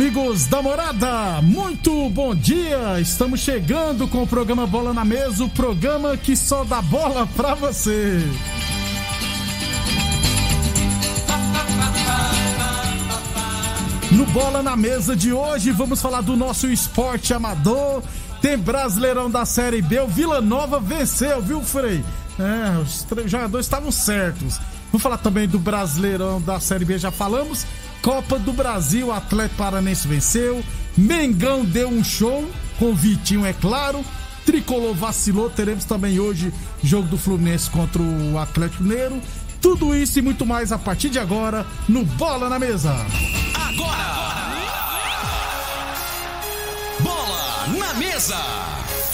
Amigos da morada, muito bom dia! Estamos chegando com o programa Bola na Mesa o programa que só dá bola pra você. No Bola na Mesa de hoje, vamos falar do nosso esporte amador. Tem Brasileirão da Série B. O Vila Nova venceu, viu, Frei? É, os jogadores estavam certos. Vamos falar também do Brasileirão da Série B, já falamos. Copa do Brasil, Atlético Paranense venceu. Mengão deu um show, com o Vitinho, é claro. Tricolor vacilou. Teremos também hoje jogo do Fluminense contra o Atlético Mineiro. Tudo isso e muito mais a partir de agora no Bola na Mesa. Agora! Bola na mesa!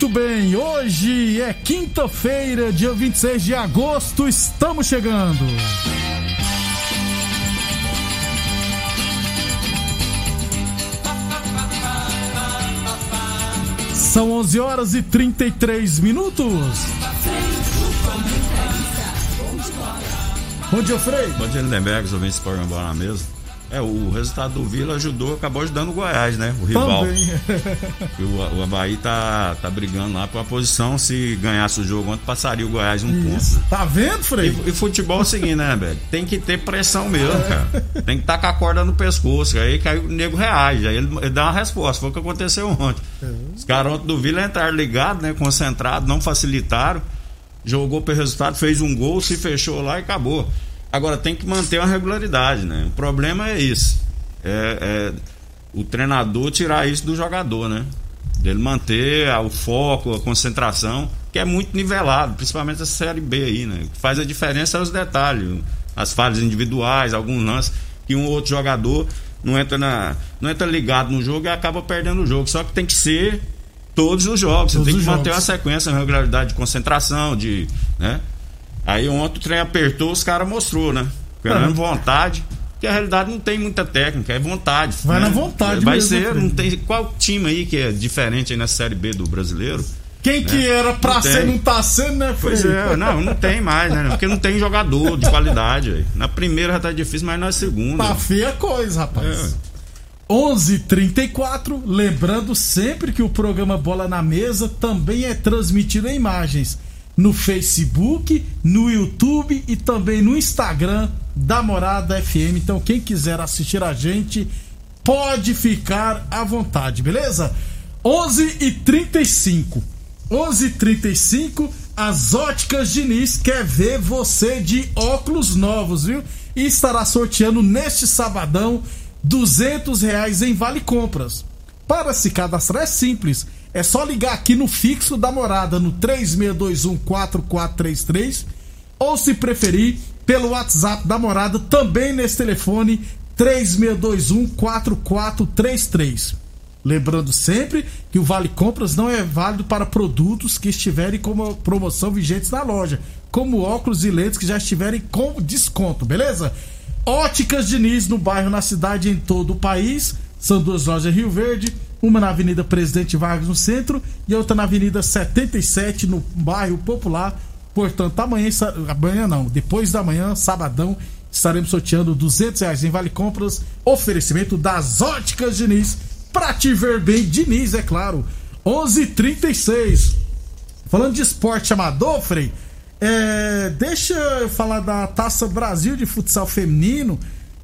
Muito bem, hoje é quinta-feira, dia 26 de agosto, estamos chegando. São 11 horas e 33 minutos. Bom dia, Frei. Bom dia, Lindenberg, os ouvintes do programa Bola na Mesa. É, o resultado do Vila ajudou, acabou ajudando o Goiás, né? O rival. Também. O, o Havaí tá, tá brigando lá por uma posição. Se ganhasse o jogo ontem, passaria o Goiás um Isso. ponto. Tá vendo, Frei? E, e futebol é o seguinte, né, velho? Tem que ter pressão mesmo, cara. Tem que estar com a corda no pescoço. Aí, que aí o nego reage. Aí ele, ele dá uma resposta. Foi o que aconteceu ontem. Os caras ontem do Vila entraram ligados, né? Concentrados, não facilitaram. Jogou pelo resultado, fez um gol, se fechou lá e acabou. Agora tem que manter uma regularidade, né? O problema é isso. É, é o treinador tirar isso do jogador, né? Dele manter o foco, a concentração, que é muito nivelado, principalmente essa série B aí, né? O que faz a diferença é os detalhes, as falhas individuais, alguns lances que um ou outro jogador não entra na, não entra ligado no jogo e acaba perdendo o jogo. Só que tem que ser todos os jogos. Você Todos tem que manter jogos. uma sequência, uma regularidade de concentração, de, né? Aí ontem o trem apertou, os caras mostrou, né? Querendo vontade. Que a realidade não tem muita técnica, é vontade. Vai né? na vontade Vai mesmo, ser, Fred. não tem. Qual time aí que é diferente aí na Série B do brasileiro? Quem que era pra Não ser tem. não tá sendo, né? Pois é, não, não tem mais, né? Porque não tem jogador de qualidade. aí. Na primeira já tá difícil, mas na segunda. Tá feia a coisa, rapaz. É. 11:34, lembrando sempre que o programa Bola na Mesa também é transmitido em imagens no Facebook, no YouTube e também no Instagram da Morada FM. Então quem quiser assistir a gente pode ficar à vontade, beleza? 11:35. 11:35 as óticas Diniz quer ver você de óculos novos, viu? E estará sorteando neste sabadão 200 reais em vale compras. Para se cadastrar é simples, é só ligar aqui no fixo da morada no 36214433 ou se preferir pelo WhatsApp da morada também nesse telefone 36214433. Lembrando sempre que o Vale Compras não é válido para produtos que estiverem com promoção vigentes na loja, como óculos e lentes que já estiverem com desconto, beleza? Óticas Diniz no bairro, na cidade em todo o país. São duas lojas Rio Verde, uma na Avenida Presidente Vargas no centro e outra na Avenida 77 no bairro Popular. Portanto, amanhã, amanhã não, depois da manhã, sabadão, estaremos sorteando 200 reais em Vale Compras. Oferecimento das Óticas Diniz pra te ver bem, Diniz, é claro. 11:36. Falando de esporte amador, Frei, é, deixa eu falar da Taça Brasil de futsal feminino.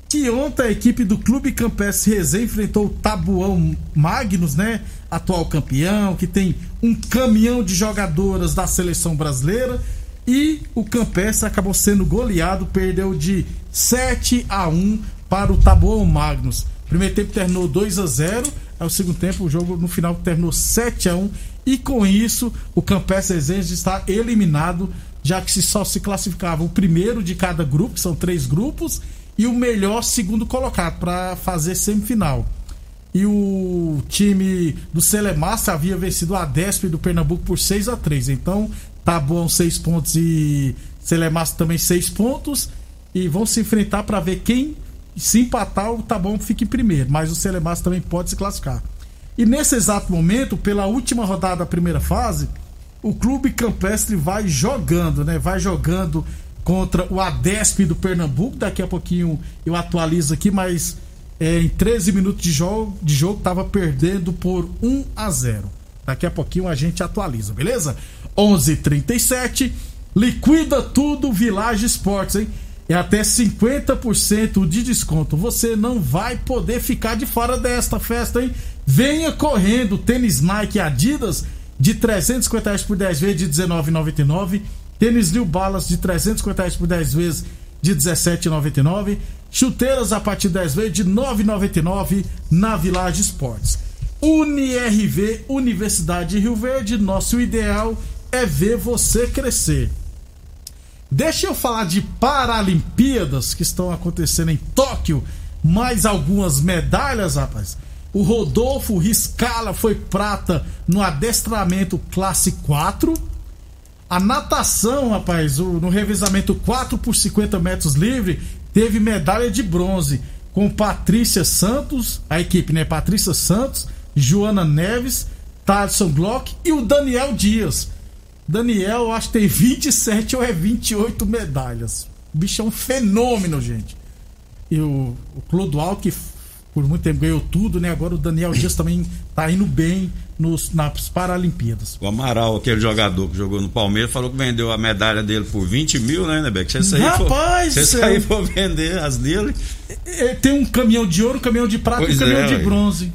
Que ontem a equipe do Clube Campestre Resenha enfrentou o Tabuão Magnus, né? Atual campeão, que tem um caminhão de jogadoras da seleção brasileira. E o Campestre acabou sendo goleado, perdeu de 7 a 1 para o Tabuão Magnus. Primeiro tempo terminou 2 a 0 Aí o segundo tempo, o jogo no final terminou 7 a 1 E com isso, o Campestre Resende está eliminado, já que só se classificava o primeiro de cada grupo, são três grupos, e o melhor segundo colocado para fazer semifinal. E o time do Celemassa havia vencido a Desp do Pernambuco por 6 a 3 Então, tá bom 6 pontos e Celemassa também 6 pontos. E vão se enfrentar para ver quem se empatar, o Taboão fica em primeiro, mas o Celemaço também pode se classificar. E nesse exato momento, pela última rodada da primeira fase, o Clube Campestre vai jogando, né? Vai jogando contra o Adesp do Pernambuco. Daqui a pouquinho eu atualizo aqui, mas é, em 13 minutos de jogo, de jogo tava perdendo por 1 a 0. Daqui a pouquinho a gente atualiza, beleza? 11:37 liquida tudo Village Esportes, hein? é até 50% de desconto. Você não vai poder ficar de fora desta festa, hein? Venha correndo, tênis Nike Adidas de 350 reais por 10 vezes de R$19,99. Tênis New Balance de 350 reais por 10 vezes de R$17,99. Chuteiras a partir de 10 vezes de R$9,99 na Village Esportes. UniRV, Universidade de Rio Verde, nosso ideal é ver você crescer. Deixa eu falar de Paralimpíadas que estão acontecendo em Tóquio. Mais algumas medalhas, rapaz. O Rodolfo Riscala foi prata no adestramento classe 4. A natação, rapaz, no revezamento 4 por 50 metros livre, teve medalha de bronze com Patrícia Santos, a equipe, né? Patrícia Santos, Joana Neves, Thaleson Glock e o Daniel Dias. Daniel, acho que tem 27 ou é 28 medalhas. O bicho é um fenômeno, gente. E o, o Clodoal, que por muito tempo ganhou tudo, né? Agora o Daniel Dias também tá indo bem nos, nas Paralimpíadas. O Amaral, aquele jogador que jogou no Palmeiras, falou que vendeu a medalha dele por 20 mil, né, Nebeck? Se você Rapaz! Se você sair for vender as dele. Tem um caminhão de ouro, um caminhão de prata e um caminhão é, de bronze.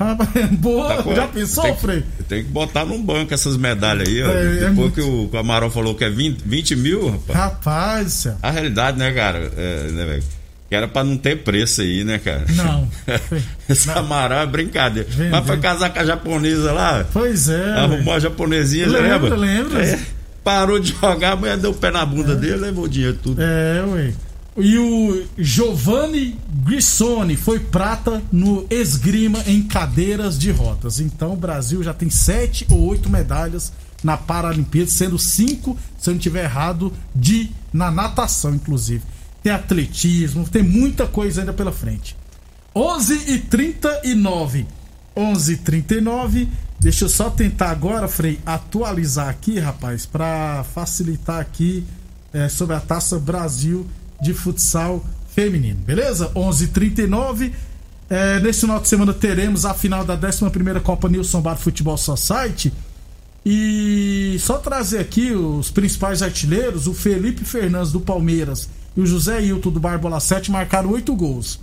Boa, tá já pensou, tem, Frei? Tem que botar num banco essas medalhas aí, ó. É, é Depois é muito... que o, o Amaral falou que é 20, 20 mil, rapaz. Rapaz, céu. A realidade, né, cara? É, né, velho? Que era pra não ter preço aí, né, cara? Não. Amaral é brincadeira. Vendeu. Mas foi casar com a japonesa lá. Pois é. Arrumou a japonesinha, lembra? Lembra, lembra. É, parou de jogar, a mulher deu o pé na bunda é. dele, levou o dinheiro tudo. É, ué. E o Giovanni Grissoni foi prata no esgrima em cadeiras de rodas. Então o Brasil já tem sete ou oito medalhas na Paralimpíada, sendo cinco, se eu não estiver errado, de na natação, inclusive. Tem atletismo, tem muita coisa ainda pela frente. 11 e 39 11 e 39 Deixa eu só tentar agora, Frei, atualizar aqui, rapaz, para facilitar aqui é, sobre a Taça Brasil de futsal feminino, beleza? 11:39 é, nesse final de semana teremos a final da 11 Copa Nilson Bar Futebol Society. E só trazer aqui os principais artilheiros: o Felipe Fernandes do Palmeiras e o José Hilton do Barbola 7 marcaram 8 gols.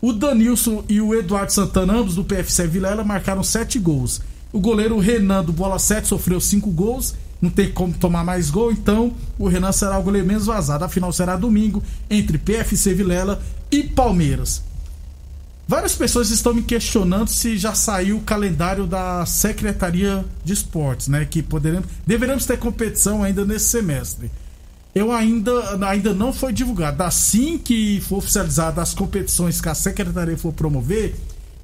O Danilson e o Eduardo Santana, ambos do PFC Vilela, marcaram 7 gols. O goleiro Renan do Bola 7 sofreu 5 gols não tem como tomar mais gol, então o Renan será o goleiro menos vazado. A final será domingo entre PFC Vilela e Palmeiras. Várias pessoas estão me questionando se já saiu o calendário da Secretaria de Esportes, né? Que poderemos, deveremos ter competição ainda nesse semestre. Eu ainda, ainda não foi divulgado. Assim que for oficializado as competições que a Secretaria for promover,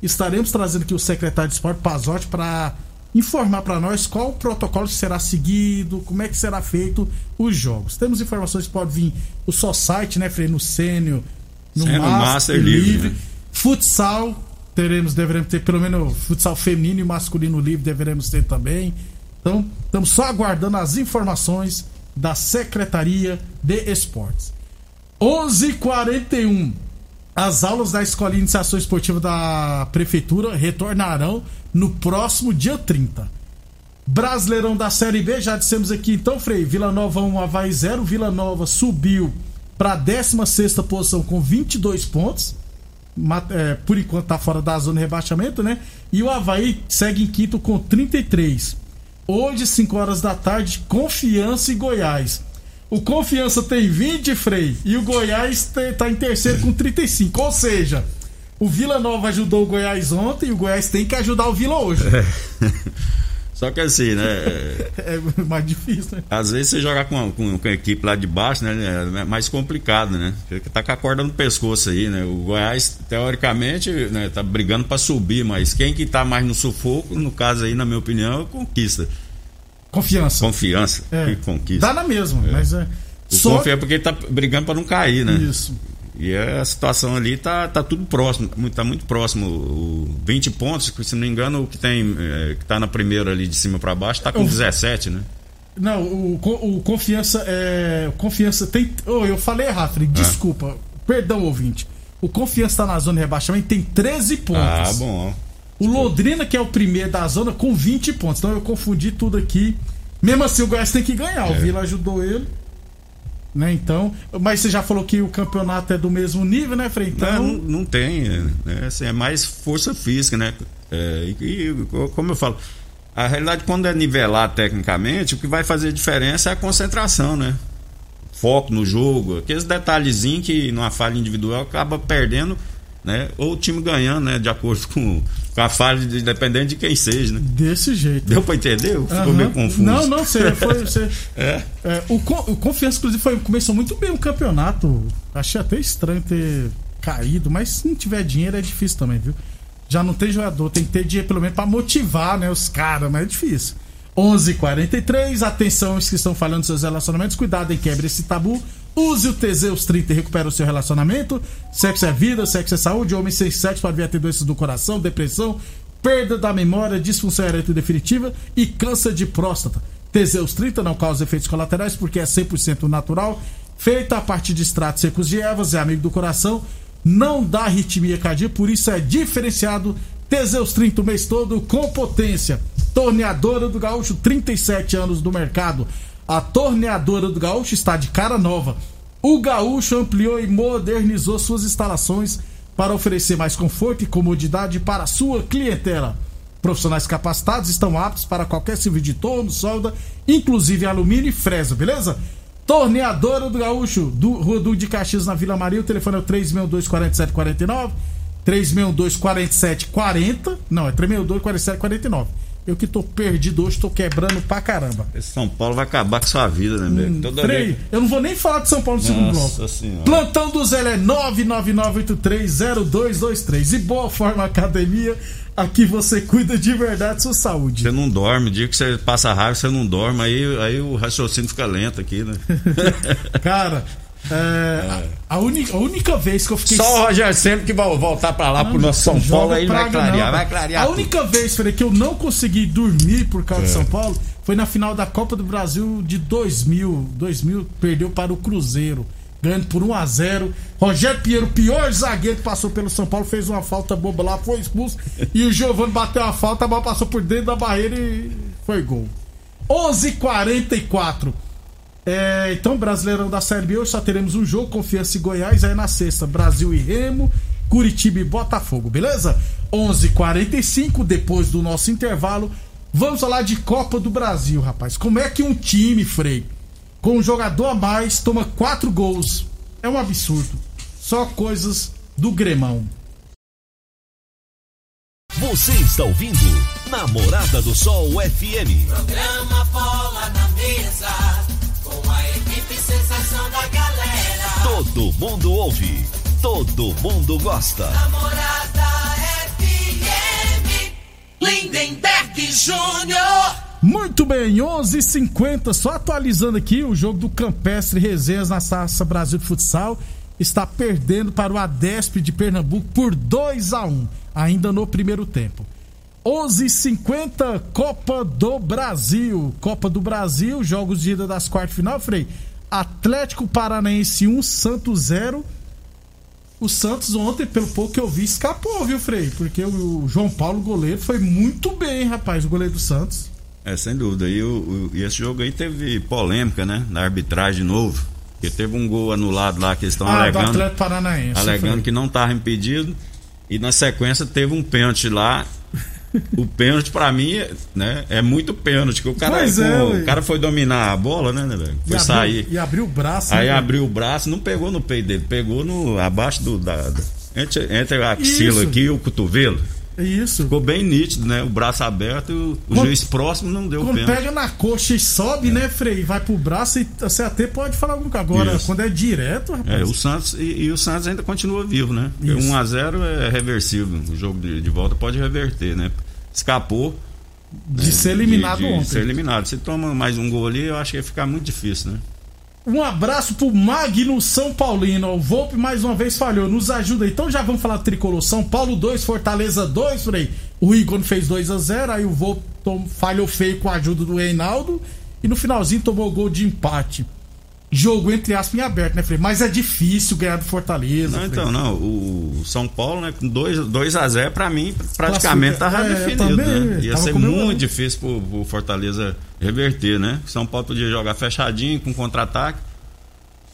estaremos trazendo aqui o secretário de esporte, Pazotti, para informar para nós qual o protocolo será seguido, como é que será feito os jogos. Temos informações que pode vir o só site, né, Frei, no Sênio, no Sênio Master, Master Livre. Livre, né? Futsal, teremos, deveremos ter pelo menos futsal feminino e masculino livre, deveremos ter também. Então, estamos só aguardando as informações da Secretaria de Esportes. 11:41 As aulas da Escola de Iniciação Esportiva da Prefeitura retornarão no próximo dia 30. Brasileirão da Série B, já dissemos aqui então, Frei, Vila Nova 1, Havaí 0, Vila Nova subiu para a 16 posição com 22 pontos. É, por enquanto tá fora da zona de rebaixamento, né? E o Havaí segue em quinto com 33. Hoje, 5 horas da tarde, Confiança e Goiás. O Confiança tem 20, Frei, e o Goiás te- tá em terceiro com 35. Ou seja, o Vila Nova ajudou o Goiás ontem e o Goiás tem que ajudar o Vila hoje. Só que assim, né? É, mais difícil, né? Às vezes você jogar com, com, com a equipe lá de baixo, né? É mais complicado, né? Porque tá com a corda no pescoço aí, né? O Goiás, teoricamente, né, tá brigando pra subir, mas quem que tá mais no sufoco, no caso aí, na minha opinião, é o Conquista. Confiança. Confiança. É. Que conquista. Dá na mesma, mas é. O Só Confiança porque tá brigando pra não cair, né? isso. E a situação ali tá, tá tudo próximo, tá muito próximo. O 20 pontos, se não me engano, o que tem é, que tá na primeira ali de cima pra baixo tá com Eu- 17, né? Não, o, o confiança é. Confiança tem. Oh, eu falei errado, Felipe. Desculpa. Perdão, ouvinte. O confiança tá na zona de rebaixamento tem 13 pontos. Ah, bom. O Londrina, que é o primeiro da zona, com 20 pontos. Então eu confundi tudo aqui. Mesmo assim, o Goiás tem que ganhar. É. O Vila ajudou ele. Né, então. Mas você já falou que o campeonato é do mesmo nível, né, Frei? Então. Não, não, tem, é, né? Assim, é mais força física, né? É, e, e, como eu falo, a realidade quando é nivelar tecnicamente, o que vai fazer diferença é a concentração, né? Foco no jogo, aqueles detalhezinhos que numa falha individual acaba perdendo, né? Ou o time ganhando, né? De acordo com, com a falha, de, dependendo de quem seja, né? Desse jeito. Deu pra entender? Ficou Aham. meio confuso. Não, não, você foi. Você, É. É, o, o Confiança, inclusive, foi, começou muito bem o campeonato. Achei até estranho ter caído, mas se não tiver dinheiro é difícil também, viu? Já não tem jogador, tem que ter dinheiro pelo menos pra motivar, né, os caras, mas é difícil. 11:43 atenção, os que estão falando dos seus relacionamentos, cuidado em quebre esse tabu. Use o Teseus 30 e recupera o seu relacionamento. Sexo é vida, sexo é saúde. Homem sem sexo pode vir a ter doenças do coração, depressão, perda da memória, disfunção erétil definitiva e câncer de próstata. Teseus 30 não causa efeitos colaterais porque é 100% natural, feita a partir de extratos secos de ervas, é amigo do coração, não dá arritmia cardíaca, por isso é diferenciado. Teseus 30 o mês todo com potência. Torneadora do Gaúcho, 37 anos do mercado. A Torneadora do Gaúcho está de cara nova. O Gaúcho ampliou e modernizou suas instalações para oferecer mais conforto e comodidade para a sua clientela. Profissionais capacitados estão aptos para qualquer serviço de torno, solda, inclusive alumínio e fresa, beleza? Torneadora do Gaúcho, do Rua Duque de Caxias, na Vila Maria. O telefone é o 362-4749. 362-4740. Não, é 362-4749. Eu que tô perdido hoje, tô quebrando pra caramba. Esse São Paulo vai acabar com sua vida, né, Beco? Toda Frei, vez- eu não vou nem falar de São Paulo no segundo Nossa bloco. Senhora. Plantão do Zé é 999830223. E Boa Forma Academia, aqui você cuida de verdade sua saúde. Você não dorme, dia que você passa raiva, você não dorme, aí, aí o raciocínio fica lento aqui, né? Cara, é, A, a única, a única vez que eu fiquei. Só o Roger sempre que vai voltar pra lá pro nosso São Paulo, aí vai clarear, não, vai clarear. A tudo. única vez, Frei, que eu não consegui dormir por causa de É. São Paulo foi na final da Copa do Brasil de 2000. 2000 perdeu para o Cruzeiro, ganhando por 1 a 0 Rogério Pinheiro, pior zagueiro que passou pelo São Paulo, fez uma falta boba lá, foi expulso. e o Giovanni bateu a falta, a bola passou por dentro da barreira e foi gol. 11:44 é, então, Brasileirão da Série B, hoje só teremos um jogo, Confiança e Goiás, aí na sexta, Brasil e Remo, Curitiba e Botafogo, beleza? 11:45 depois do nosso intervalo, vamos falar de Copa do Brasil, rapaz. Como é que um time, Frei, com um jogador a mais, toma quatro gols? É um absurdo. Só coisas do Gremão. Você está ouvindo Namorada do Sol FM. Programa Bola na Mesa, Todo mundo ouve, todo mundo gosta. Namorada FM. Lindenberg Júnior. Muito bem, 11:50 h 50 só atualizando aqui o jogo do Campestre Resenhas na Taça Brasil de Futsal. Está perdendo para o Adesp de Pernambuco por 2 a 1 ainda no primeiro tempo. 11:50 Copa do Brasil. Copa do Brasil, jogos de ida das quartas de final, Frei. Atlético Paranaense 1, Santos 0. O Santos ontem, pelo pouco que eu vi, escapou, viu, Frei? Porque o João Paulo, goleiro, foi muito bem, rapaz, o goleiro do Santos. É, sem dúvida. E, o, e esse jogo aí teve polêmica, né? Na arbitragem de novo. Porque teve um gol anulado lá que eles estão ah, do alegando, Atlético Paranaense. alegando que não estava impedido. E na sequência teve um pênalti lá. o pênalti, pra mim, é, né, é muito pênalti. Que o cara, Pois é, o, ué. cara foi dominar a bola, né, né, velho? E Foi abriu- sair. E abriu o braço. Aí né, abriu o braço, não pegou no peito dele, pegou no abaixo do. Da, da- entre, entre a axila Isso. aqui e o cotovelo. Isso. Ficou bem nítido, né? O braço aberto e o, Quando- juiz próximo não deu Quando pênalti. pega na coxa e sobe, né, Frei? Vai pro braço e você até pode falar alguma coisa. Agora, Isso. quando é direto, rapaz. É, o Santos e, e o Santos ainda continua vivo, né? Porque Isso. 1x0 é reversível. O jogo de, de volta pode reverter, né? Escapou de ser eliminado de, de ontem. ser eliminado. Se toma mais um gol ali, eu acho que ia ficar muito difícil, né? Um abraço pro Magno São Paulino. O Volpe mais uma vez falhou. Nos ajuda. Então já vamos falar tricolor. São Paulo 2, Fortaleza 2, Frei. O Igor fez 2 a 0 Aí o Volpe tom- falhou feio com a ajuda do Reinaldo. E no finalzinho tomou gol de empate. Jogo, entre aspas, em aberto, né, Frei? Mas é difícil ganhar do Fortaleza. Não, então, não. O São Paulo, né, com 2x0, pra mim, praticamente Classifica- tava é, definido, também, né? Ia ser muito difícil pro, pro Fortaleza reverter, né? São Paulo podia jogar fechadinho, com contra-ataque.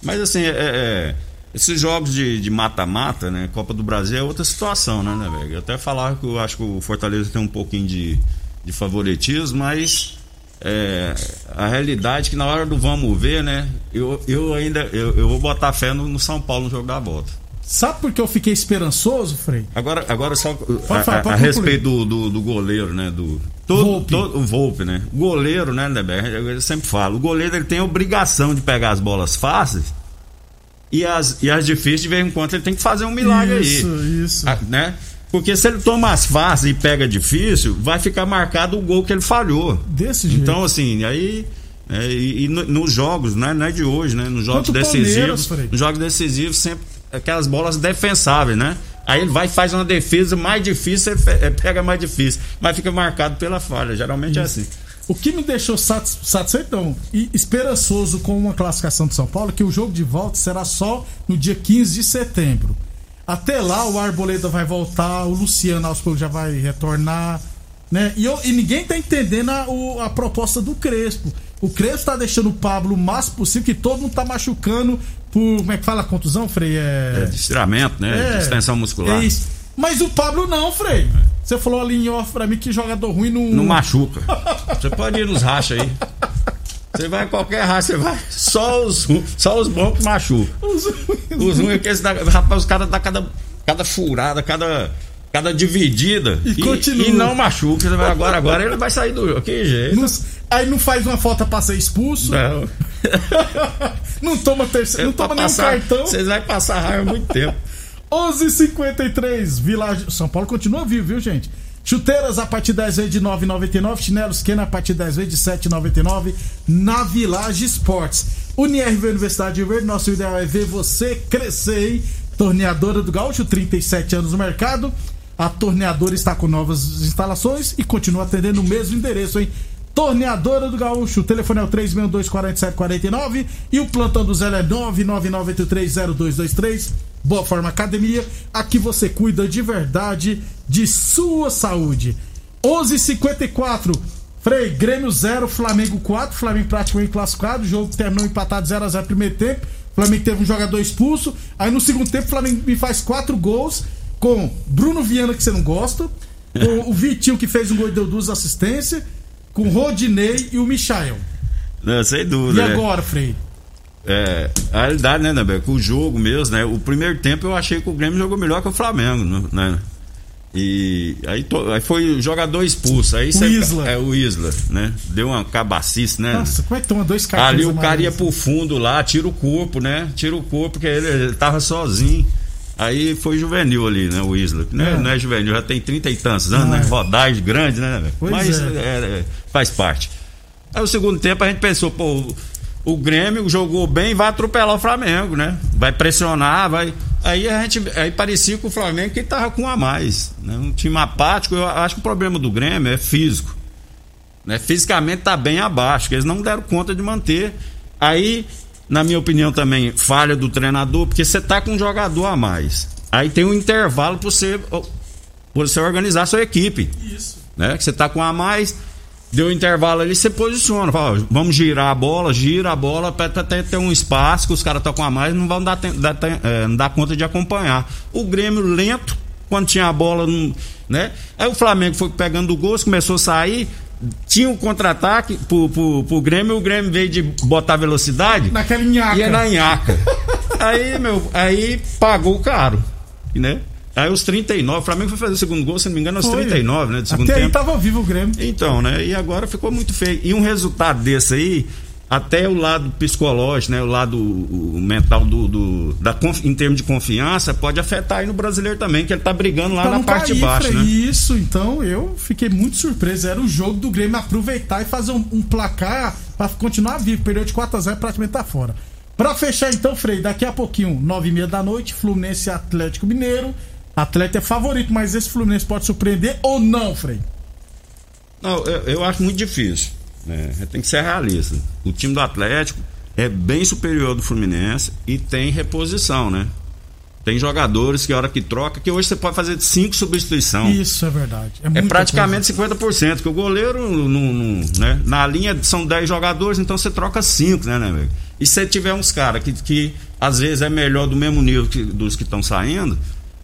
Mas assim, é, é, esses jogos de mata-mata, né? Copa do Brasil é outra situação, né, né, velho? Eu até falar que eu acho que o Fortaleza tem um pouquinho de, de favoritismo, mas é, a realidade é que na hora do vamos ver, né? Eu, eu ainda eu, eu vou botar fé no, no São Paulo no jogo da volta. Sabe por que eu fiquei esperançoso, Frei? Agora, agora só a, falar, a- pode a concluir. respeito do, do, do goleiro, né? Do, todo, Volpe. todo- o Volpe, né? O goleiro, né, Neber? Eu sempre falo, o goleiro ele tem a obrigação de pegar as bolas fáceis e as, e as difíceis, de vez em quando, ele tem que fazer um milagre isso, aí. isso. Ah, né? Porque se ele toma as fáceis e pega difícil, vai ficar marcado o gol que ele falhou. Desse jeito. Então, assim, aí. é, e e no- nos jogos, né, não é de hoje, né? Nos jogos Contra o Palmeiras, decisivos. Nos jogos decisivos, sempre aquelas bolas defensáveis, né? Aí ele vai e faz uma defesa mais difícil, eh, pega mais difícil. Mas fica marcado pela falha. Geralmente é assim. O que me deixou satis- satisfeito não, e esperançoso com uma classificação de São Paulo é que o jogo de volta será só no dia 15 de setembro. Até lá o Arboleda vai voltar, o Luciano aos poucos já vai retornar, né? E, eu- e ninguém tá entendendo a, o- a proposta do Crespo. O Crespo tá deixando o Pablo o máximo possível, que todo mundo tá machucando por. Como é que fala contusão, Frei? É, de estiramento, né? É, de extensão muscular. É isso. Mas o Pablo não, Frei. Você falou ali em off pra mim que jogador ruim não. Não machuca. Você pode ir nos rachas aí. Você vai em qualquer racha, você vai. Só os, só os bons que machucam. Os Os ruins é que eles dá, rapaz, os caras dão cada, cada furada, cada, cada dividida. E continua. e não machuca. Agora, agora ele vai sair do jogo. Que jeito. Não- aí não faz uma falta pra ser expulso, Não. não toma terceiro, não Pra toma nenhum passar- cartão. Vocês vão passar raiva muito tempo. 11:53 Village São Paulo continua vivo, viu, gente? Chuteiras a partir 10 vezes de 9,99, chinelos Kena a partir 10 vezes de 7,99 na Village Esportes. UniRV Universidade de Verde, nosso ideal é ver você crescer, hein? Torneadora do Gaúcho, 37 anos no mercado. A torneadora está com novas instalações e continua atendendo o mesmo endereço, hein? Torneadora do Gaúcho, o telefone é o 362-4749 e o plantão do Zé é 999830223. Boa Forma Academia, aqui você cuida de verdade de sua saúde. 11:54 Frei, Grêmio 0, Flamengo 4, Flamengo praticamente classificado, o jogo terminou empatado 0 a 0 no primeiro tempo. Flamengo teve um jogador expulso, aí no segundo tempo o Flamengo me faz quatro gols com Bruno Viana que você não gosta, com o Vitinho que fez um gol e deu duas assistências, com o Rodinei e o Michael. Não, sem E dúvida. né? agora, Frei? É, a realidade, né, Nabé? Com o jogo mesmo, né? O primeiro tempo eu achei que o Grêmio jogou melhor que o Flamengo, né? E aí, to- aí foi o jogador expulso. Aí cê- Isla. É o Isla, né? Deu uma cabacice, né? Nossa, como é que toma dois cartões Ali o cara ia pro fundo lá, tira o corpo, né? Tira o corpo, porque ele, ele tava sozinho. Aí foi juvenil ali, né? O Isla. Não é, É. não é juvenil, já tem trinta e tantos anos, Não né? é. Rodagem grande, né? velho? Pois Mas é. é, é, faz parte. Aí o segundo tempo a gente pensou, pô, o- o Grêmio jogou bem, vai atropelar o Flamengo, né? Vai pressionar, vai. Aí a gente. Aí parecia que o Flamengo que tava com um a mais. Né? Um time apático. Eu acho que o problema do Grêmio é físico. Né? Fisicamente tá bem abaixo, que eles não deram conta de manter. Aí, na minha opinião, também, falha do treinador, porque você tá com um jogador a mais. Aí tem um intervalo para você, pra você organizar a sua equipe Isso. né? Que você tá com um a mais, deu um intervalo ali, você posiciona. Fala, vamos girar a bola, gira a bola para até ter um espaço que os caras estão com a mais não vão dar, dar, é, não dar conta de acompanhar. O Grêmio lento, quando tinha a bola, né? Aí o Flamengo foi pegando o gol, começou a sair. Tinha um contra-ataque pro, pro, pro Grêmio, o Grêmio veio de botar velocidade Naquela nhaca. ia na nhaca. aí, meu, aí pagou caro, né? Aí os 39, o Flamengo foi fazer o segundo gol, se não me engano, aos Foi. 39, né? Do segundo Até aí tempo. tava vivo o Grêmio. Então, né? E agora ficou muito feio. E um resultado desse aí, até o lado psicológico, né? O lado o- mental do, do- da em termos de confiança, pode afetar aí no brasileiro também, que ele tá brigando lá Pra na parte de baixo, né? Isso, então eu fiquei muito surpreso. Era o jogo do Grêmio aproveitar e fazer um, um placar pra continuar vivo. Perdeu de 4x0 praticamente tá fora. Pra fechar então, Frei, daqui a pouquinho, 9h30 da noite, Fluminense Atlético Mineiro. Atlético é favorito, mas esse Fluminense pode surpreender ou não, Frei? Não, eu, eu acho muito difícil. Né? Tem que ser realista. O time do Atlético é bem superior do Fluminense e tem reposição, né? Tem jogadores que a hora que troca, que hoje você pode fazer cinco substituições. Isso é verdade. É, É praticamente 50%, que o goleiro, não, não- né? na linha são 10 jogadores, então você troca 5, né, né, velho? E se você tiver uns caras que, que às vezes é melhor do mesmo nível que- dos que estão saindo,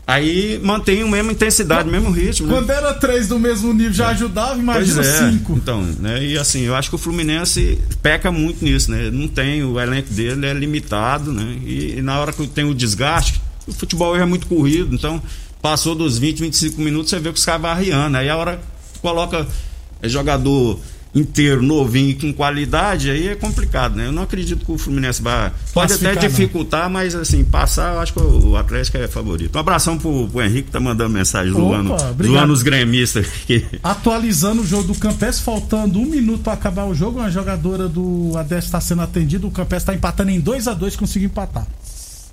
aí mantém a mesma intensidade, o mesmo ritmo. Né? Quando era três do mesmo nível já ajudava, Pois imagina é. cinco. Então, né? E assim, eu acho que o Fluminense peca muito nisso, né? Não tem, o elenco dele é limitado, né? E, e na hora que tem o desgaste, o futebol hoje é muito corrido, então passou dos 20, 25 minutos, você vê que os caras vão arriando. Aí a hora coloca é, jogador inteiro, novinho e com qualidade, aí é complicado, né? Eu não acredito que o Fluminense vai. Pode até Classificar, não. dificultar, mas assim, passar, eu acho que o Atlético é favorito. Um abração pro, pro Henrique que tá mandando mensagem Opa, zoando, obrigado. zoando os gremistas aqui. Atualizando o jogo do Campes, faltando um minuto para acabar o jogo, uma jogadora do Adeste está sendo atendida, o Campes está empatando em 2 a 2 conseguiu empatar.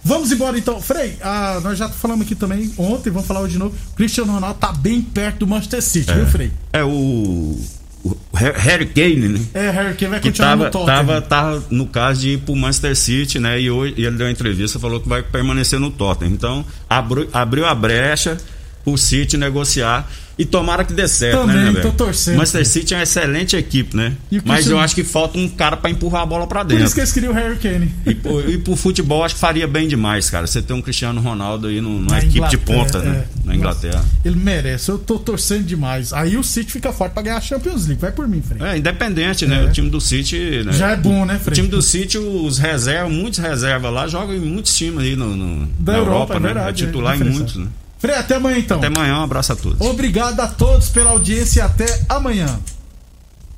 Vamos embora então. Frei, ah, nós já falamos aqui também ontem, vamos falar hoje de novo. Cristiano Ronaldo tá bem perto do Manchester City, viu, Frei? É o, o Harry Kane, né? É, Harry Kane vai Que continuar tava, no Tottenham. tava, tava no caso de ir pro Manchester City, né? E, hoje, e ele deu uma entrevista falou que vai permanecer no Tottenham. Então, abriu, abriu a brecha o City negociar. E tomara que dê certo, Também, né, né, tô torcendo, Manchester. City é uma excelente equipe, né? O Mas eu acho que falta um cara pra empurrar a bola pra Por dentro. isso que eles queriam o Harry Kane. E, pro, e pro futebol acho que faria bem demais, cara. Você ter um Cristiano Ronaldo aí numa Na equipe de Inglaterra, ponta, né? é. Na Inglaterra. Ele merece, eu tô torcendo demais. Aí o City fica forte pra ganhar a Champions League. Vai por mim, Frei. É, independente, né? É. O time do City. Né? Já é bom, né, O Frei? time do City, os reservas, muitos reservas lá, jogam em muitos times aí no, no- na Europa, Europa, é né? verdade, é titular é em muitos, né? Frei, até amanhã então. Até amanhã, um abraço a todos. Obrigado a todos pela audiência e até amanhã.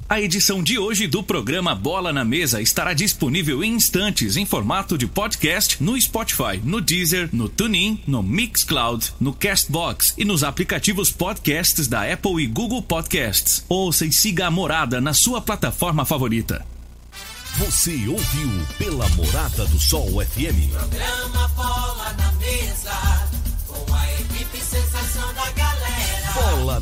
A edição de hoje do programa Bola na Mesa estará disponível em instantes em formato de podcast no Spotify, no Deezer, no TuneIn, no Mixcloud, no Castbox e nos aplicativos podcasts da Apple e Google Podcasts. Ouça e siga a Morada na sua plataforma favorita. Você ouviu pela Morada do Sol FM. Programa Bola na Mesa,